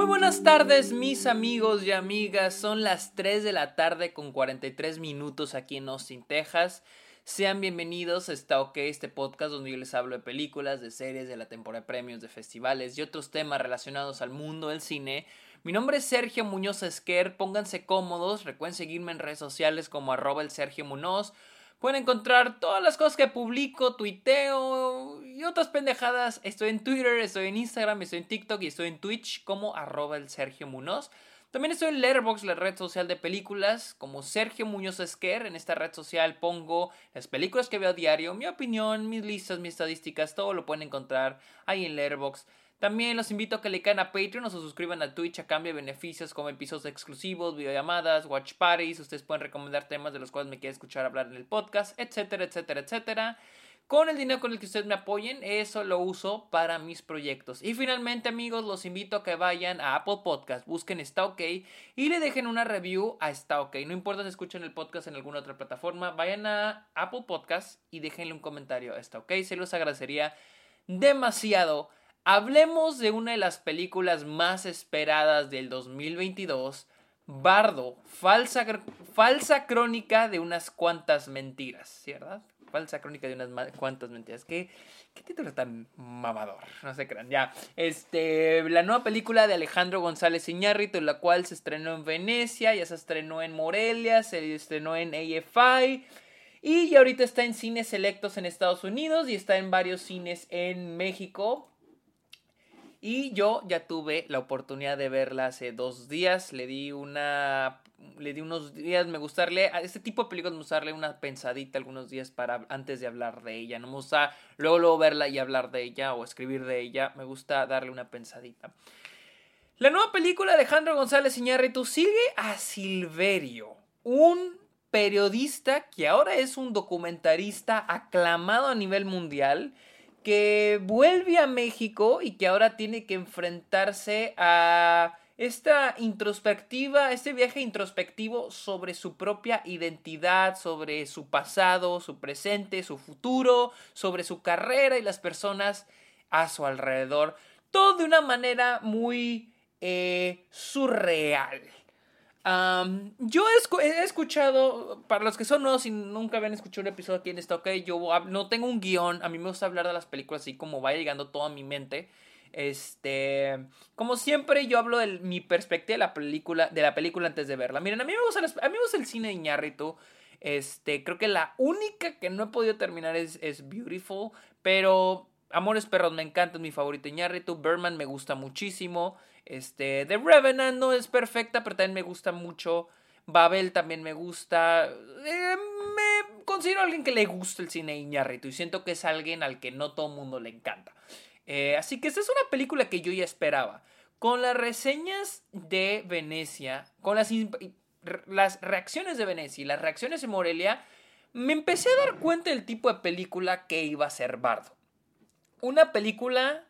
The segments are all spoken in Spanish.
Muy buenas tardes mis amigos y amigas, son las 3 de la tarde con 43 minutos aquí en Austin, Texas. Sean bienvenidos a Está OK, este podcast donde yo les hablo de películas, de series, de la temporada de premios, de festivales y otros temas relacionados al mundo del cine. Mi nombre es Sergio Muñoz Esquer, pónganse cómodos, recuerden seguirme en redes sociales como arroba el Sergio Muñoz. Pueden encontrar todas las cosas que publico, tuiteo y otras pendejadas. Estoy en Twitter, estoy en Instagram, estoy en TikTok y estoy en Twitch como arroba el Sergio Munoz. También estoy en Letterboxd, la red social de películas, como Sergio Muñoz Esquer. En esta red social pongo las películas que veo a diario, mi opinión, mis listas, mis estadísticas, todo lo pueden encontrar ahí en Letterboxd. También los invito a que le caigan a Patreon o se suscriban a Twitch a cambio de beneficios como episodios exclusivos, videollamadas, watch parties. Ustedes pueden recomendar temas de los cuales me quieren escuchar hablar en el podcast, etcétera, etcétera, etcétera. Con el dinero con el que ustedes me apoyen, eso lo uso para mis proyectos. Y finalmente, amigos, los invito a que vayan a Apple Podcast, busquen Está OK y le dejen una review a Está OK. No importa si escuchan el podcast en alguna otra plataforma, vayan a Apple Podcast y déjenle un comentario a Está OK. Se los agradecería demasiado. Hablemos de una de las películas más esperadas del 2022, Bardo, falsa, falsa crónica de unas cuantas mentiras, ¿verdad? Falsa crónica de unas cuantas mentiras. ¿Qué, qué título tan mamador? No se crean, ya. Este, la nueva película de Alejandro González Iñárritu, la cual se estrenó en Venecia, ya se estrenó en Morelia, se estrenó en AFI. Y ahorita está en cines selectos en Estados Unidos y está en varios cines en México. Y yo ya tuve la oportunidad de verla hace dos días. Le di una. Le di unos días. Me gustarle. A este tipo de películas me una pensadita algunos días para antes de hablar de ella. No me gusta luego, luego verla y hablar de ella o escribir de ella. Me gusta darle una pensadita. La nueva película de Alejandro González Iñárritu sigue a Silverio, un periodista que ahora es un documentarista aclamado a nivel mundial que vuelve a México y que ahora tiene que enfrentarse a esta introspectiva, este viaje introspectivo sobre su propia identidad, sobre su pasado, su presente, su futuro, sobre su carrera y las personas a su alrededor. Todo de una manera muy eh, surreal yo he, escuchado, para los que son nuevos y nunca habían escuchado un episodio aquí en esta, ok, yo no tengo un guion, a mí me gusta hablar de las películas así como va llegando todo a mi mente. Este, como siempre yo hablo de mi perspectiva de la película, de la película antes de verla. Miren, a mí me gusta, a mí me gusta el cine de Iñárritu. Este, creo que la única que no he podido terminar es, es Beautiful, pero Amores Perros me encanta, es mi favorito Iñárritu. Berman me gusta muchísimo. Este, The Revenant no es perfecta, pero también me gusta mucho. Babel también me gusta. Eh, me considero alguien que le gusta el cine Iñárritu y siento que es alguien al que no todo el mundo le encanta. Eh, así que esta es una película que yo ya esperaba. Con las reseñas de Venecia, con las, las reacciones de Venecia y las reacciones de Morelia, me empecé a dar cuenta del tipo de película que iba a ser Bardo. Una película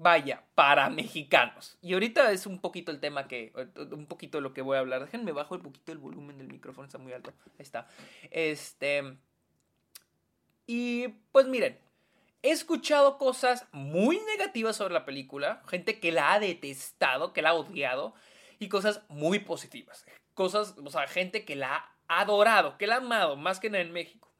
vaya, para mexicanos. Y ahorita es un poquito el tema que, un poquito lo que voy a hablar. Déjenme bajo un poquito el volumen del micrófono, está muy alto. Ahí está. Este. Y pues miren, he escuchado cosas muy negativas sobre la película, gente que la ha detestado, que la ha odiado, y cosas muy positivas. Cosas, o sea, gente que la ha adorado, que la ha amado, más que en México.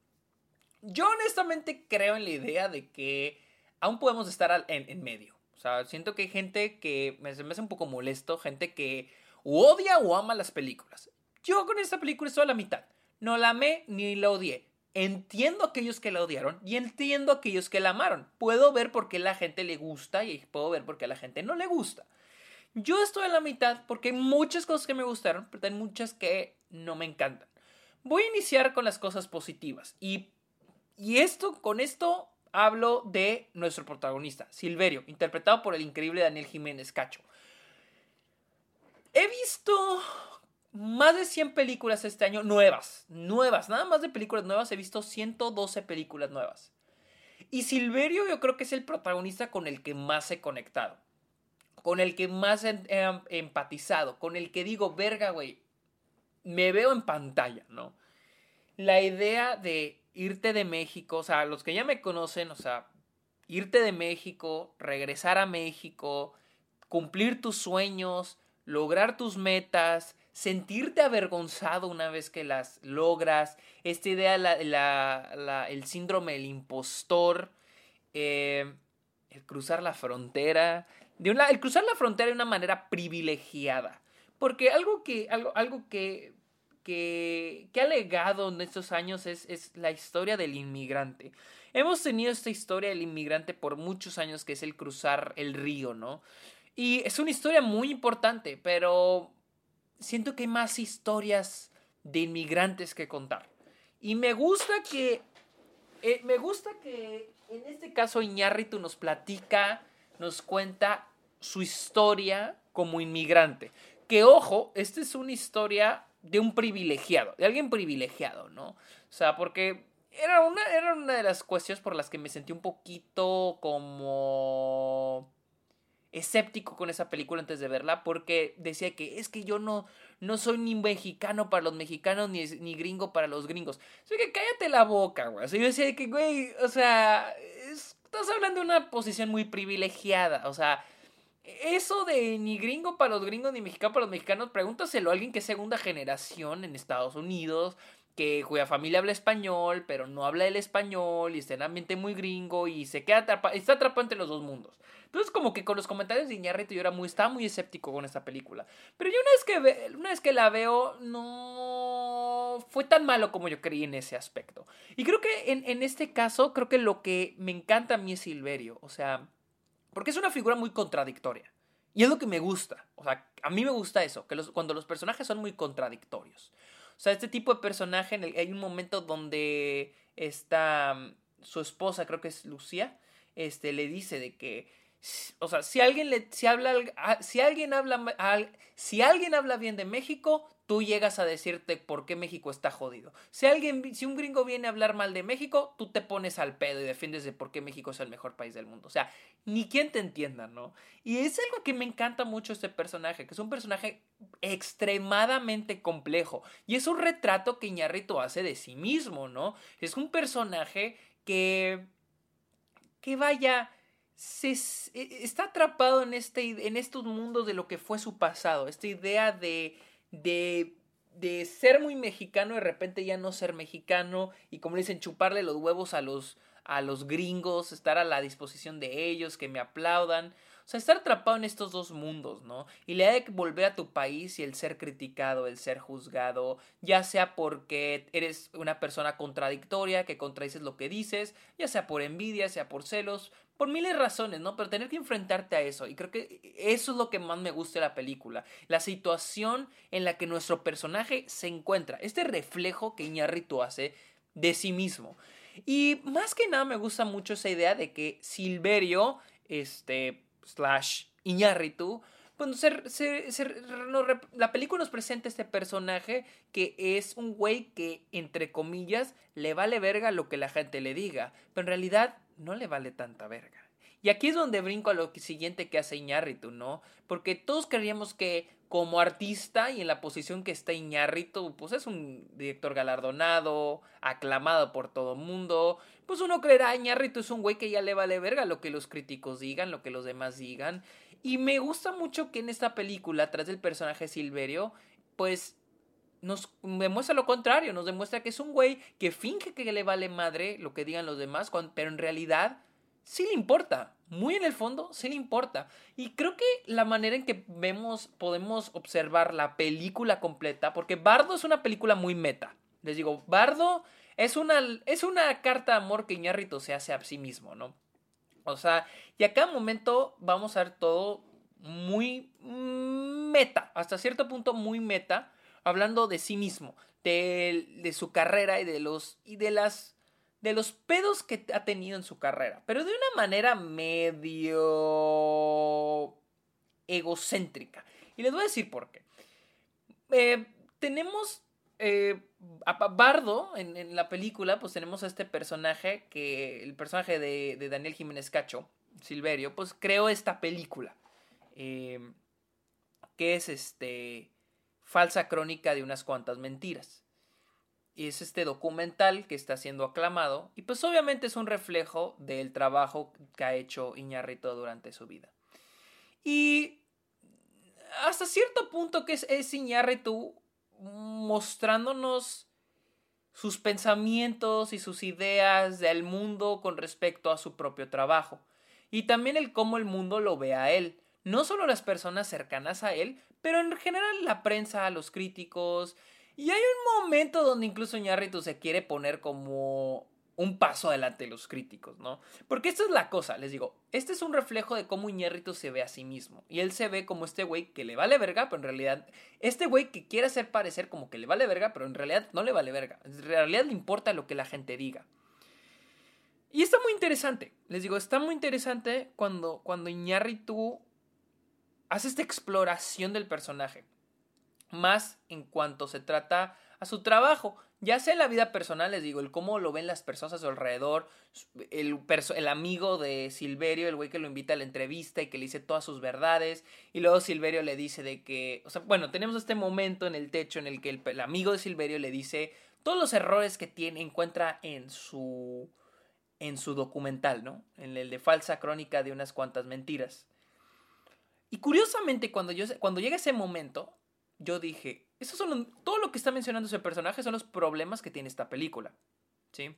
Yo honestamente creo en la idea de que aún podemos estar en medio. O sea, siento que hay gente que me, me hace un poco molesto, gente que odia o ama las películas. Yo con esta película estoy a la mitad. No la amé ni la odié. Entiendo a aquellos que la odiaron y entiendo a aquellos que la amaron. Puedo ver por qué la gente le gusta y puedo ver por qué la gente no le gusta. Yo estoy a la mitad porque hay muchas cosas que me gustaron, pero hay muchas que no me encantan. Voy a iniciar con las cosas positivas y, y esto, con esto Hablo de nuestro protagonista, Silverio, interpretado por el increíble Daniel Jiménez Cacho. He visto más de 100 películas este año, nuevas, nuevas, nada más de películas nuevas, he visto 112 películas nuevas. Y Silverio yo creo que es el protagonista con el que más he conectado, con el que más he, empatizado, con el que digo, verga, güey, me veo en pantalla, ¿no? La idea de irte de México, o sea, los que ya me conocen, o sea, irte de México, regresar a México, cumplir tus sueños, lograr tus metas, sentirte avergonzado una vez que las logras, esta idea, la, el síndrome del impostor, eh, el cruzar la frontera, de una, el cruzar la frontera de una manera privilegiada. Porque algo que, algo, algo que, que, que ha legado en estos años es, es la historia del inmigrante. Hemos tenido esta historia del inmigrante por muchos años, que es el cruzar el río, ¿no? Y es una historia muy importante, pero siento que hay más historias de inmigrantes que contar. Y me gusta que, eh, me gusta que en este caso Iñárritu nos platica, nos cuenta su historia como inmigrante. Que ojo, esta es una historia de un privilegiado, de alguien privilegiado, ¿no? O sea, porque era una, era una de las cuestiones por las que me sentí un poquito como escéptico con esa película antes de verla porque decía que es que yo no, no soy ni mexicano para los mexicanos ni, ni gringo para los gringos. Así que cállate la boca, güey. O sea, yo decía que, güey, o sea, estás hablando de una posición muy privilegiada. O sea, eso de ni gringo para los gringos ni mexicano para los mexicanos, pregúntaselo a alguien que es segunda generación en Estados Unidos que cuya familia habla español, pero no habla el español y está en ambiente muy gringo y se queda atrapado, está atrapado entre los dos mundos. Entonces como que con los comentarios de Iñárritu yo era muy, estaba muy escéptico con esta película. Pero yo una vez que, una vez que la veo no fue tan malo como yo creí en ese aspecto. Y creo que en, en este caso, creo que lo que me encanta a mí es Silverio. O sea, porque es una figura muy contradictoria. Y es lo que me gusta. O sea, a mí me gusta eso, que los, cuando los personajes son muy contradictorios. O sea, este tipo de personaje, en el, hay un momento donde está mm, su esposa, creo que es Lucía, este, le dice de que, o sea, si alguien le, si habla, si alguien habla, si alguien habla bien de México, tú llegas a decirte por qué México está jodido. Si alguien, si un gringo viene a hablar mal de México, tú te pones al pedo y defiendes de por qué México es el mejor país del mundo. O sea, ni quien te entienda, ¿no? Y es algo que me encanta mucho este personaje, que es un personaje extremadamente complejo. Y es un retrato que Iñarrito hace de sí mismo, ¿no? Es un personaje que. que vaya. Se, e, está atrapado en, este, en estos mundos de lo que fue su pasado. Esta idea de de, de ser muy mexicano de repente ya no ser mexicano y como dicen, chuparle los huevos a los, a los gringos, estar a la disposición de ellos, que me aplaudan. O sea, estar atrapado en estos dos mundos, ¿no? Y la idea de volver a tu país y el ser criticado, el ser juzgado, ya sea porque eres una persona contradictoria, que contradices lo que dices, ya sea por envidia, sea por celos, por miles de razones, ¿no? Pero tener que enfrentarte a eso. Y creo que eso es lo que más me gusta de la película. La situación en la que nuestro personaje se encuentra. Este reflejo que Iñárritu hace de sí mismo. Y más que nada me gusta mucho esa idea de que Silverio, este, slash Iñárritu, pues la película nos presenta este personaje que es un güey que, entre comillas, le vale verga lo que la gente le diga, pero en realidad no le vale tanta verga. Y aquí es donde brinco a lo siguiente que hace Iñárritu, ¿no? Porque todos creíamos que como artista y en la posición que está Iñárritu, pues es un director galardonado, aclamado por todo mundo. Pues uno creerá, Iñárritu es un güey que ya le vale verga lo que los críticos digan, lo que los demás digan. Y me gusta mucho que en esta película, tras del personaje Silverio, pues nos demuestra lo contrario, nos demuestra que es un güey que finge que le vale madre lo que digan los demás, pero en realidad sí le importa. Muy en el fondo sí le importa. Y creo que la manera en que vemos, podemos observar la película completa, porque Bardo es una película muy meta. Les digo, Bardo es una, es una carta de amor que Iñárritu se hace a sí mismo, ¿no? O sea, y a cada momento vamos a ver todo muy meta, hasta cierto punto muy meta, hablando de sí mismo, de, de su carrera y de los y de las de los pedos que ha tenido en su carrera, pero de una manera medio egocéntrica. Y les voy a decir por qué. Eh, tenemos eh, a Bardo en, la película, pues tenemos a este personaje que el personaje de, de Daniel Jiménez Cacho, Silverio, pues creó esta película. Eh, que es este falsa crónica de unas cuantas mentiras. Y es este documental que está siendo aclamado y pues obviamente es un reflejo del trabajo que ha hecho Iñarrito durante su vida. Y hasta cierto punto que es, es Iñárritu mostrándonos sus pensamientos y sus ideas del mundo con respecto a su propio trabajo. Y también el cómo el mundo lo ve a él. No solo las personas cercanas a él, pero en general la prensa, los críticos. Y hay un momento donde incluso Iñárritu se quiere poner como un paso adelante los críticos, ¿no? Porque esta es la cosa, les digo, este es un reflejo de cómo Iñárritu se ve a sí mismo. Y él se ve como este güey que le vale verga, pero en realidad, este güey que quiere hacer parecer como que le vale verga, pero en realidad no le vale verga. En realidad le importa lo que la gente diga. Y está muy interesante, les digo, está muy interesante cuando, cuando Iñárritu hace esta exploración del personaje. Más en cuanto se trata a su trabajo. Ya sea en la vida personal, les digo, el cómo lo ven las personas a su alrededor, el, el amigo de Silverio, el güey que lo invita a la entrevista y que le dice todas sus verdades, y luego Silverio le dice de que, o sea, bueno, tenemos este momento en el techo en el que el, amigo de Silverio le dice todos los errores que tiene, encuentra en su, en su documental, ¿no? En el de falsa crónica de unas cuantas mentiras. Y curiosamente, cuando, yo, cuando llega ese momento, yo dije, eso son todo lo que está mencionando ese personaje son los problemas que tiene esta película. ¿Sí?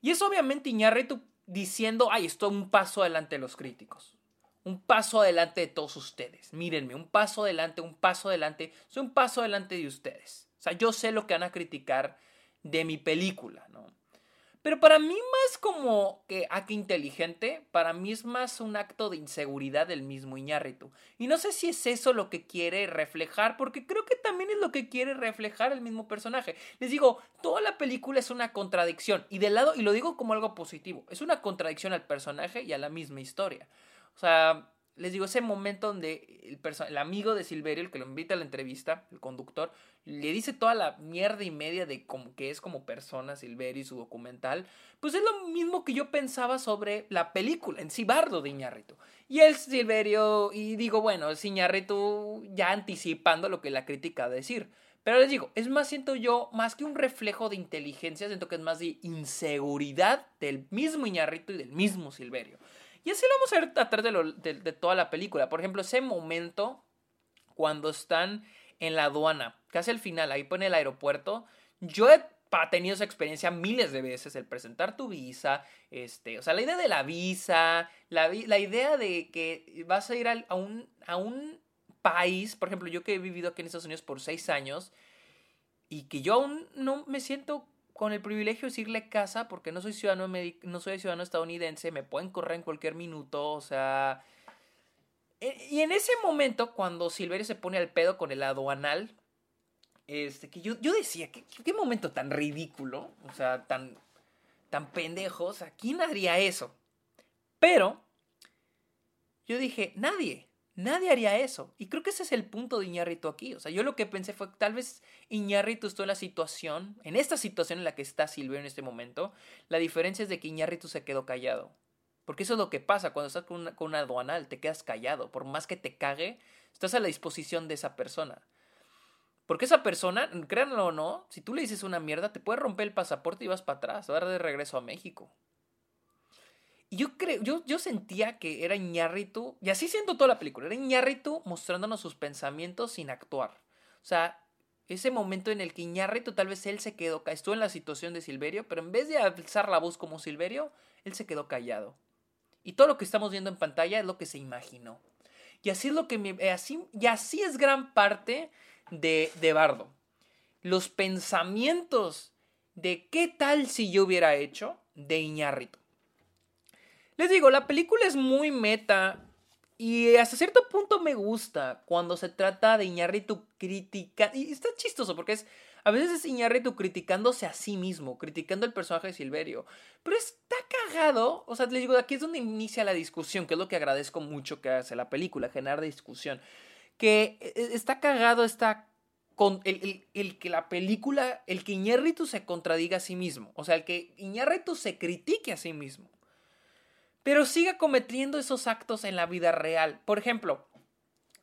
Y es obviamente Iñárritu diciendo, ay, estoy un paso adelante de los críticos. Un paso adelante de todos ustedes. Mírenme, un paso adelante, un paso adelante. Soy un paso adelante de ustedes. O sea, yo sé lo que van a criticar de mi película, ¿no? Pero para mí más como que acto inteligente, para mí es más un acto de inseguridad del mismo Iñárritu. Y no sé si es eso lo que quiere reflejar, porque creo que también es lo que quiere reflejar el mismo personaje. Les digo, toda la película es una contradicción, y del lado, y lo digo como algo positivo, es una contradicción al personaje y a la misma historia. O sea, les digo, ese momento donde el, amigo de Silverio, el que lo invita a la entrevista, el conductor, le dice toda la mierda y media de cómo que es como persona Silverio y su documental, pues es lo mismo que yo pensaba sobre la película, en Cibardo de Iñárritu. Y el Silverio, y digo, bueno, es Iñárritu ya anticipando lo que la crítica va a decir. Pero les digo, es más, siento yo, más que un reflejo de inteligencia, siento que es más de inseguridad del mismo Iñárritu y del mismo Silverio. Y así lo vamos a ver a través de, de, toda la película. Por ejemplo, ese momento cuando están en la aduana, casi al final, ahí pone el aeropuerto. Yo he tenido esa experiencia miles de veces, el presentar tu visa, este, o sea, la idea de la visa, la, la idea de que vas a ir a, un, a un país, por ejemplo, yo que he vivido aquí en Estados Unidos por seis años, y que yo aún no me siento con el privilegio de decirle casa porque no soy ciudadano, no soy ciudadano estadounidense, me pueden correr en cualquier minuto, o sea... E, y en ese momento, cuando Silverio se pone al pedo con el aduanal, este, que yo, yo decía, ¿qué, ¿qué, momento tan ridículo, o sea, tan, tan pendejo, o sea, ¿quién haría eso? Pero, yo dije, nadie. Nadie haría eso. Y creo que ese es el punto de Iñárritu aquí. O sea, yo lo que pensé fue tal vez Iñárritu estuvo en la situación, en esta situación en la que está Silvio en este momento. La diferencia es de que Iñárritu se quedó callado. Porque eso es lo que pasa cuando estás con una, con una aduanal, te quedas callado. Por más que te cague, estás a la disposición de esa persona. Porque esa persona, créanlo o no, si tú le dices una mierda, te puede romper el pasaporte y vas para atrás, vas de regreso a México. Yo creo, yo, yo sentía que era Iñárritu, y así siento toda la película, era Iñárritu mostrándonos sus pensamientos sin actuar. O sea, ese momento en el que Iñárritu tal vez él se quedó, estuvo en la situación de Silverio, pero en vez de alzar la voz como Silverio, él se quedó callado. Y todo lo que estamos viendo en pantalla es lo que se imaginó. Y así es lo que me, eh, así, y así es gran parte de, de Bardo. Los pensamientos de qué tal si yo hubiera hecho de Iñárritu. Les digo, la película es muy meta y hasta cierto punto me gusta cuando se trata de Iñárritu crítica Y está chistoso porque es. A veces es Iñárritu criticándose a sí mismo, criticando el personaje de Silverio. Pero está cagado. O sea, les digo, aquí es donde inicia la discusión, que es lo que agradezco mucho que hace la película, generar discusión. Que e, e, está cagado, está con el, el, que la película, el que Iñárritu se contradiga a sí mismo. O sea, el que Iñárritu se critique a sí mismo pero siga cometiendo esos actos en la vida real. Por ejemplo,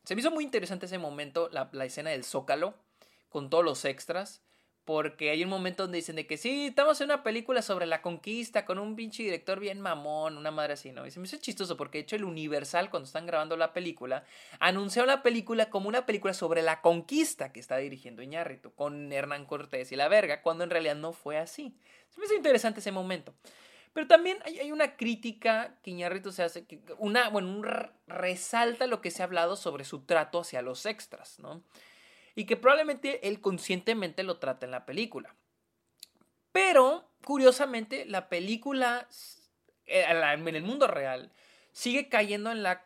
se me hizo muy interesante ese momento, la, escena del zócalo, con todos los extras, porque hay un momento donde dicen de que sí, estamos en una película sobre la conquista con un pinche director bien mamón, una madre así, ¿no? Y se me hizo chistoso porque de hecho el Universal cuando están grabando la película anunció la película como una película sobre la conquista que está dirigiendo Iñárritu con Hernán Cortés y la verga, cuando en realidad no fue así. Se me hizo interesante ese momento. Pero también hay, una crítica que Iñárritu se hace, una, bueno, resalta lo que se ha hablado sobre su trato hacia los extras, ¿no? y que probablemente él conscientemente lo trata en la película. Pero, curiosamente, la película eh, en el mundo real sigue cayendo en la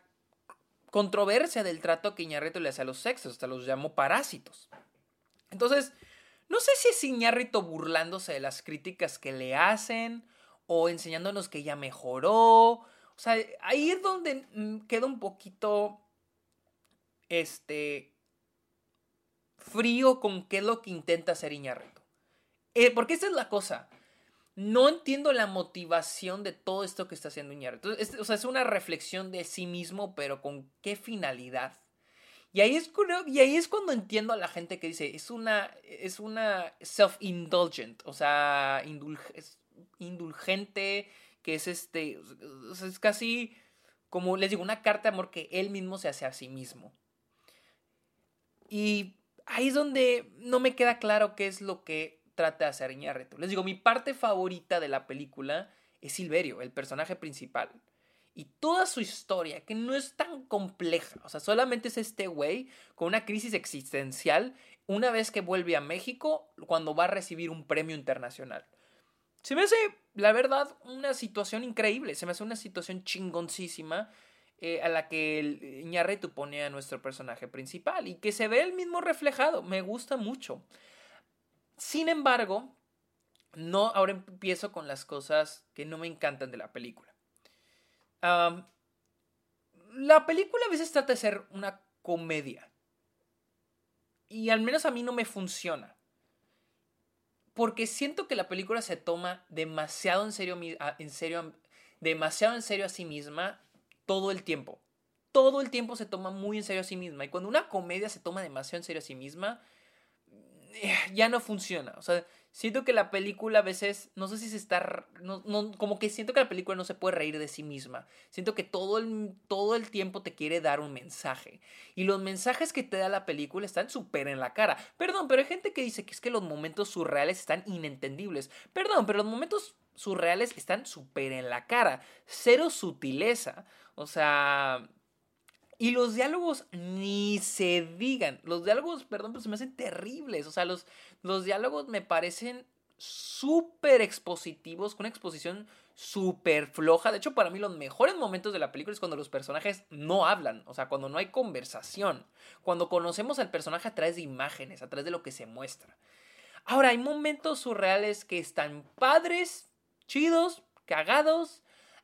controversia del trato que Iñárritu le hace a los sexos, hasta los llamó parásitos. Entonces, no sé si es Iñárritu burlándose de las críticas que le hacen o enseñándonos que ya mejoró. O sea, ahí es donde mm, queda un poquito este frío con qué es lo que intenta hacer Iñárritu. Eh, porque esa es la cosa. No entiendo la motivación de todo esto que está haciendo Iñárritu. o sea, es una reflexión de sí mismo, pero con qué finalidad. Y ahí es, y ahí es cuando entiendo a la gente que dice, es una, es una self-indulgent, o sea, indulgente, que es este, es casi como les digo, una carta de amor que él mismo se hace a sí mismo. Y ahí es donde no me queda claro qué es lo que trata de hacer Iñárritu. Les digo, mi parte favorita de la película es Silverio, el personaje principal. Y toda su historia, que no es tan compleja. O sea, solamente es este güey con una crisis existencial una vez que vuelve a México cuando va a recibir un premio internacional. Se me hace, la verdad, una situación increíble. Se me hace una situación chingoncísima eh, a la que el Iñárritu pone a nuestro personaje principal y que se ve el mismo reflejado. Me gusta mucho. Sin embargo, no, ahora empiezo con las cosas que no me encantan de la película. la película a veces trata de ser una comedia. Y al menos a mí no me funciona. Porque siento que la película se toma demasiado en serio, demasiado en serio a sí misma todo el tiempo. Todo el tiempo se toma muy en serio a sí misma. Y cuando una comedia se toma demasiado en serio a sí misma, eh, ya no funciona. O sea, siento que la película a veces, no sé si se está, no, como que siento que la película no se puede reír de sí misma. Siento que todo el, todo el tiempo te quiere dar un mensaje. Y los mensajes que te da la película están súper en la cara. Perdón, pero hay gente que dice que es que los momentos surreales están inentendibles. Perdón, pero los momentos surreales están súper en la cara. Cero sutileza. O sea... Y los diálogos ni se digan. Los diálogos, perdón, pero se me hacen terribles. O sea, los, los diálogos me parecen súper expositivos, con una exposición súper floja. De hecho, para mí los mejores momentos de la película es cuando los personajes no hablan, o sea, cuando no hay conversación, cuando conocemos al personaje a través de imágenes, a través de lo que se muestra. Ahora, hay momentos surreales que están padres, chidos, cagados,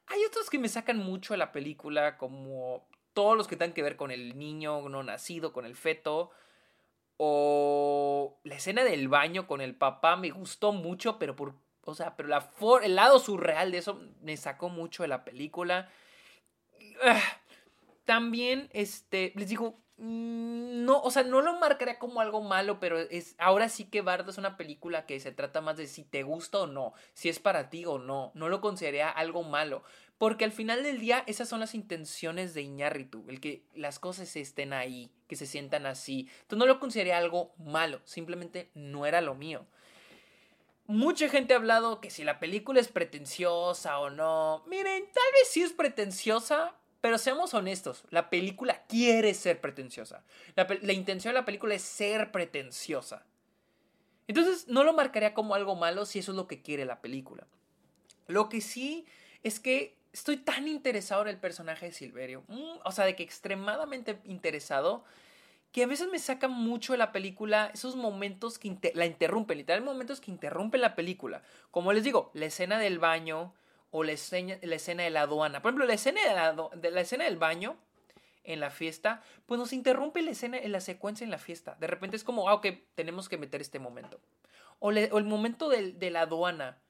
hay otros que me sacan mucho de la película, como todos los que tengan que ver con el niño no nacido, con el feto. O la escena del baño con el papá me gustó mucho, pero por. O sea, pero la el lado surreal de eso me sacó mucho de la película. Ah, también, este, les digo, no, o sea, no lo marcaría como algo malo, pero es ahora sí que Bardo es una película que se trata más de si te gusta o no, si es para ti o no. No lo consideraría algo malo, porque al final del día esas son las intenciones de Iñárritu, el que las cosas estén ahí, que se sientan así. Entonces no lo consideraría algo malo, simplemente no era lo mío. Mucha gente ha hablado que si la película es pretenciosa o no. Miren, tal vez sí es pretenciosa, pero seamos honestos, la película quiere ser pretenciosa. La, intención de la película es ser pretenciosa. Entonces no lo marcaría como algo malo si eso es lo que quiere la película. Lo que sí es que estoy tan interesado en el personaje de Silverio, mm, o sea, de que extremadamente interesado, que a veces me saca mucho de la película esos momentos que la interrumpen, literal momentos que interrumpen la película. Como les digo, la escena del baño, o la escena, la escena de la aduana. Por ejemplo, la escena, de la, escena del baño en la fiesta, pues nos interrumpe la escena, en la secuencia en la fiesta. De repente es como, ah, ok, tenemos que meter este momento. O, el momento de, la aduana.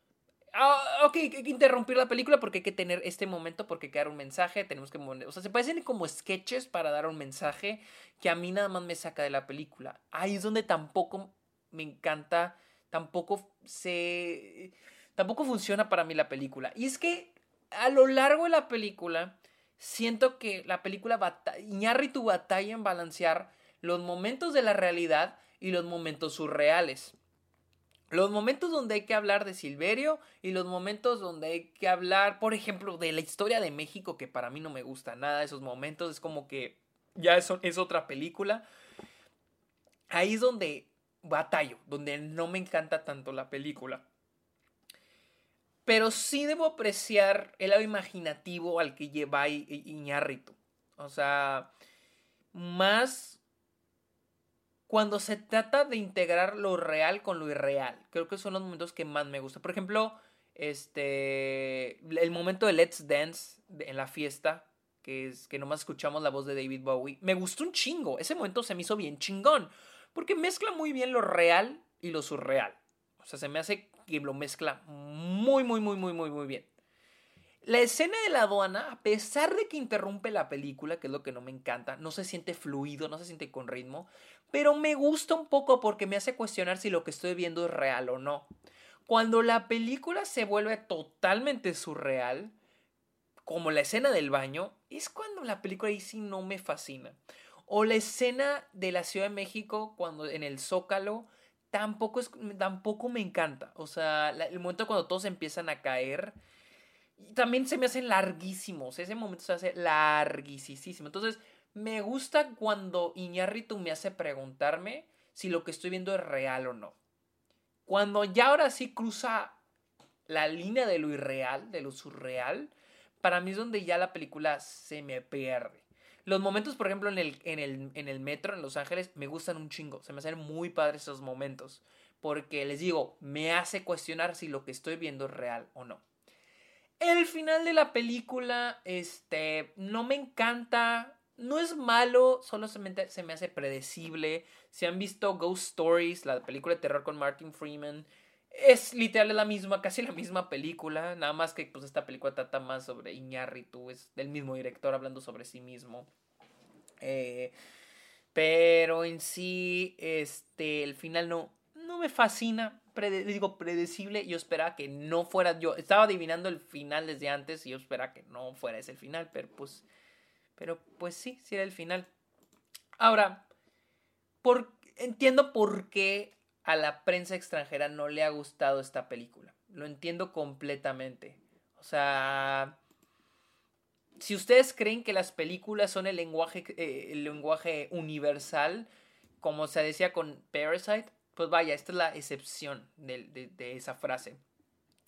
Ah, ok, hay que interrumpir la película porque hay que tener este momento, porque hay que dar un mensaje, tenemos que... O sea, se parecen como sketches para dar un mensaje que a mí nada más me saca de la película. Ahí es donde tampoco me encanta tampoco se... tampoco funciona para mí la película. Y es que a lo largo de la película, siento que la película tu batalla en balancear los momentos de la realidad y los momentos surreales. Los momentos donde hay que hablar de Silverio y los momentos donde hay que hablar, por ejemplo, de la historia de México, que para mí no me gusta nada esos momentos, es como que ya es, es otra película. Ahí es donde batallo, donde no me encanta tanto la película. Pero sí debo apreciar el lado imaginativo al que lleva Iñárritu. O sea, más cuando se trata de integrar lo real con lo irreal. Creo que son los momentos que más me gustan. Por ejemplo, este el momento de Let's Dance en la fiesta, que es que nomás escuchamos la voz de David Bowie. Me gustó un chingo. Ese momento se me hizo bien chingón, porque mezcla muy bien lo real y lo surreal. O sea, se me hace que lo mezcla muy, muy, muy, muy, muy, muy bien. La escena de la aduana, a pesar de que interrumpe la película, que es lo que no me encanta, no se siente fluido, no se siente con ritmo, pero me gusta un poco porque me hace cuestionar si lo que estoy viendo es real o no. Cuando la película se vuelve totalmente surreal, como la escena del baño, es cuando la película ahí sí no me fascina. O la escena de la Ciudad de México, cuando en el Zócalo, tampoco, es, tampoco me encanta. O sea, el momento cuando todos empiezan a caer, también se me hace larguísimos. Ese momento se hace larguísimo. Entonces, me gusta cuando Iñárritu me hace preguntarme si lo que estoy viendo es real o no. Cuando ya ahora sí cruza la línea de lo irreal, de lo surreal, para mí es donde ya la película se me pierde. Los momentos, por ejemplo, en el, en el, en el metro en Los Ángeles me gustan un chingo. Se me hacen muy padres esos momentos. Porque les digo, me hace cuestionar si lo que estoy viendo es real o no. El final de la película, este, no me encanta. No es malo, solo se me, hace predecible. Si han visto Ghost Stories, la película de terror con Martin Freeman, es literal la misma, casi la misma película, nada más que pues esta película trata más sobre Iñárritu, es del mismo director hablando sobre sí mismo. Eh, pero en sí, este, el final no, no me fascina, digo predecible, yo esperaba que no fuera, yo estaba adivinando el final desde antes y yo esperaba que no fuera ese el final, pero pues, pero pues sí, sí era el final. Ahora, por, entiendo por qué a la prensa extranjera no le ha gustado esta película. Lo entiendo completamente. O sea, si ustedes creen que las películas son el lenguaje, eh, el lenguaje universal, como se decía con Parasite, pues vaya, esta es la excepción de, esa frase.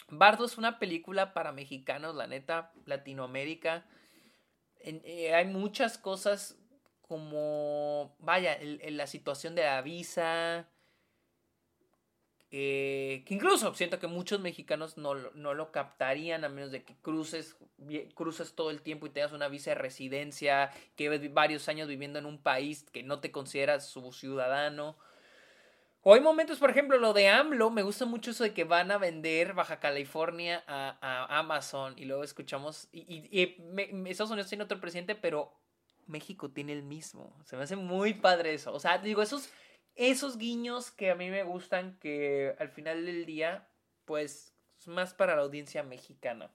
Bardo es una película para mexicanos, la neta, Latinoamérica. Eh, hay muchas cosas como, vaya, la situación de la visa, eh, que incluso siento que muchos mexicanos no, no, lo captarían a menos de que cruces, cruces todo el tiempo y tengas una visa de residencia, que lleves varios años viviendo en un país que no te consideras su ciudadano. O hay momentos, por ejemplo, lo de AMLO, me gusta mucho eso de que van a vender Baja California a, Amazon y luego escuchamos, y, y, Estados Unidos tiene otro presidente, pero México tiene el mismo. Se me hace muy padre eso. O sea, digo, esos esos guiños que a mí me gustan, que al final del día, pues, es más para la audiencia mexicana.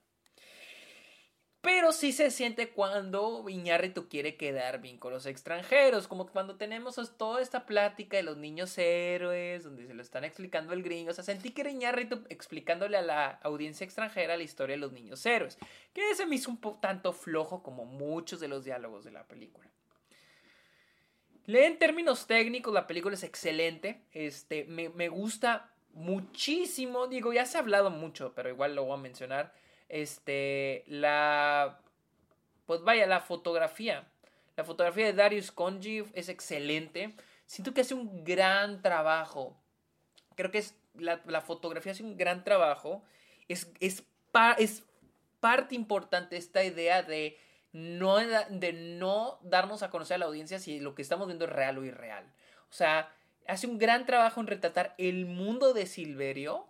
Pero sí se siente cuando Iñárritu quiere quedar bien con los extranjeros, como cuando tenemos toda esta plática de los niños héroes, donde se lo están explicando el gringo. O sea, sentí que era Iñárritu explicándole a la audiencia extranjera la historia de los niños héroes, que ese me hizo un tanto flojo como muchos de los diálogos de la película. En términos técnicos, la película es excelente. Este, me, me, gusta muchísimo. Digo, ya se ha hablado mucho, pero igual lo voy a mencionar. Este, la. Pues vaya, la fotografía. La fotografía de Darius Conji es excelente. Siento que hace un gran trabajo. Creo que es. La, la fotografía hace un gran trabajo. Es, es, es parte importante esta idea de no, de no darnos a conocer a la audiencia si lo que estamos viendo es real o irreal. O sea, hace un gran trabajo en retratar el mundo de Silverio,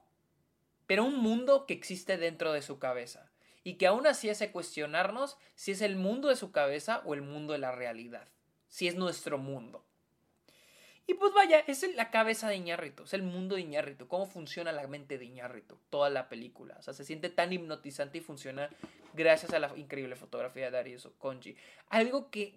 pero un mundo que existe dentro de su cabeza. Y que aún así hace cuestionarnos si es el mundo de su cabeza o el mundo de la realidad. Si es nuestro mundo. Y pues vaya, es la cabeza de Iñárritu, es el mundo de Iñárritu, cómo funciona la mente de Iñárritu, toda la película. O sea, se siente tan hipnotizante y funciona gracias a la increíble fotografía de Darius Conji. Algo que,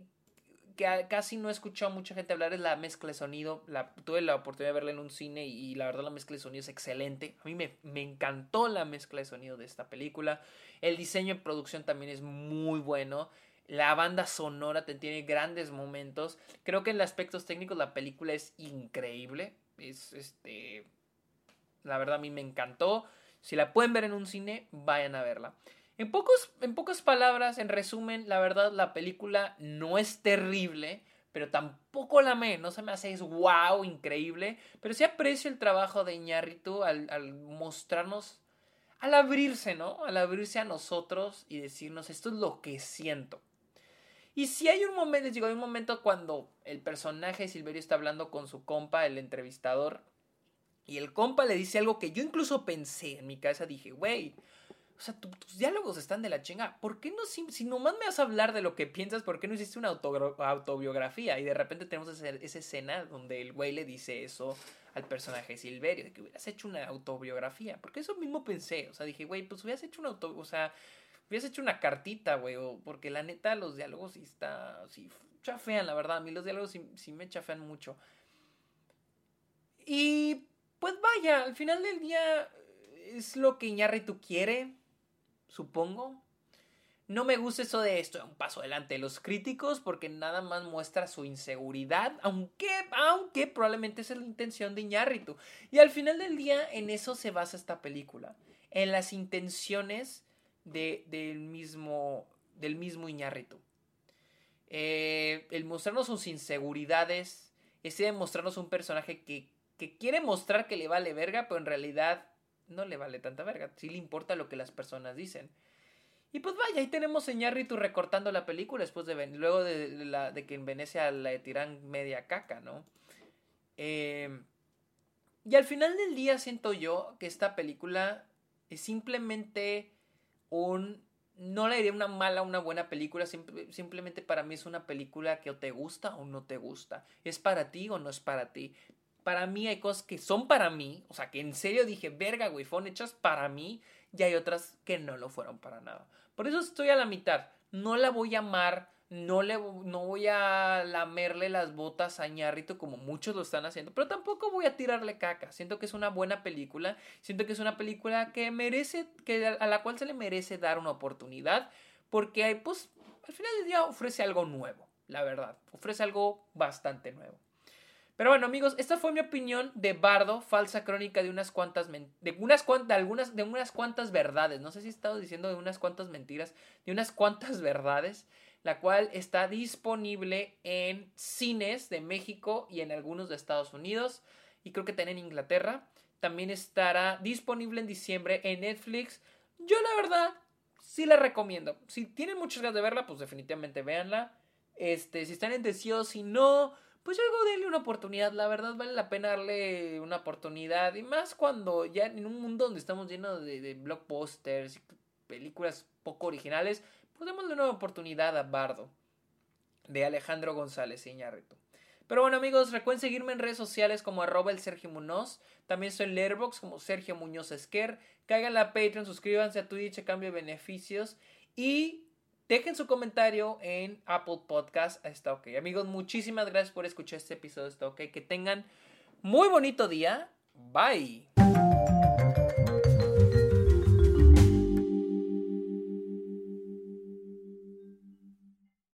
que casi no he escuchado a mucha gente hablar es la mezcla de sonido. La, tuve la oportunidad de verla en un cine y, la verdad la mezcla de sonido es excelente. A mí me, me, encantó la mezcla de sonido de esta película. El diseño de producción también es muy bueno. La banda sonora te tiene grandes momentos. Creo que en aspectos técnicos la película es increíble. Es este. La verdad a mí me encantó. Si la pueden ver en un cine, vayan a verla. En, pocos, en pocas palabras, en resumen, la verdad la película no es terrible, pero tampoco la me, no se me hace es wow, increíble, pero sí aprecio el trabajo de Iñárritu al, al mostrarnos, al abrirse, ¿no? Al abrirse a nosotros y decirnos esto es lo que siento. Y si hay un momento, les digo, hay un momento cuando el personaje Silverio está hablando con su compa, el entrevistador, y el compa le dice algo que yo incluso pensé en mi cabeza, dije, güey, o sea, tus diálogos están de la chinga. ¿Por qué no, si, si, nomás me vas a hablar de lo que piensas, ¿por qué no hiciste una autobiografía? Y de repente tenemos esa, esa, escena donde el güey le dice eso al personaje Silverio, de que hubieras hecho una autobiografía. Porque eso mismo pensé. O sea, dije, güey, pues hubieras hecho una auto... O sea, hubieras hecho una cartita, güey, porque la neta los diálogos sí está, sí chafean, la verdad, a mí los diálogos sí, me chafean mucho. Y pues vaya, al final del día es lo que Iñárritu quiere, supongo. No me gusta eso de esto, un paso adelante de los críticos, porque nada más muestra su inseguridad, aunque, aunque probablemente es la intención de Iñárritu. Y al final del día, en eso se basa esta película, en las intenciones del mismo, del mismo Iñárritu. Eh, el mostrarnos sus inseguridades, ese de mostrarnos un personaje que, que quiere mostrar que le vale verga, pero en realidad no le vale tanta verga. Sí le importa lo que las personas dicen. Y pues vaya, ahí tenemos a recortando la película después de luego de, la, de que en Venecia le tiran media caca, ¿no? Eh, y al final del día siento yo que esta película es simplemente un... No le diría una mala o una buena película, simplemente para mí es una película que o te gusta o no te gusta. ¿Es para ti o no es para ti? Para mí hay cosas que son para mí, o sea, que en serio dije, verga, güey, fueron hechas para mí, y hay otras que no lo fueron para nada. Por eso estoy a la mitad. No la voy a amar, no, le, no voy a lamerle las botas a Ñarrito como muchos lo están haciendo, pero tampoco voy a tirarle caca. Siento que es una buena película, siento que es una película que merece, que a la cual se le merece dar una oportunidad, porque pues al final del día ofrece algo nuevo, la verdad, ofrece algo bastante nuevo. Pero bueno, amigos, esta fue mi opinión de Bardo, falsa crónica de unas cuantas de unas cuantas algunas de unas cuantas verdades. No sé si he estado diciendo de unas cuantas mentiras, de unas cuantas verdades la cual está disponible en cines de México y en algunos de Estados Unidos y creo que también en Inglaterra. También estará disponible en diciembre en Netflix. Yo la verdad sí la recomiendo. Si tienen muchas ganas de verla, pues definitivamente véanla. Este, si están indecisos, si no, pues algo denle una oportunidad. La verdad vale la pena darle una oportunidad. Y más cuando ya en un mundo donde estamos llenos de, de blockbusters y películas poco originales, pues démosle una oportunidad a Bardo, de Alejandro González Iñárritu. Pero bueno amigos, recuerden seguirme en redes sociales como arroba el Sergio Munoz. También soy en Letterboxd como Sergio Muñoz Esquer. Caigan a Patreon, suscríbanse a Twitch a cambio de beneficios. Y dejen su comentario en Apple Podcast. Está ok. Amigos, muchísimas gracias por escuchar este episodio. Está ok. Que tengan muy bonito día. Bye.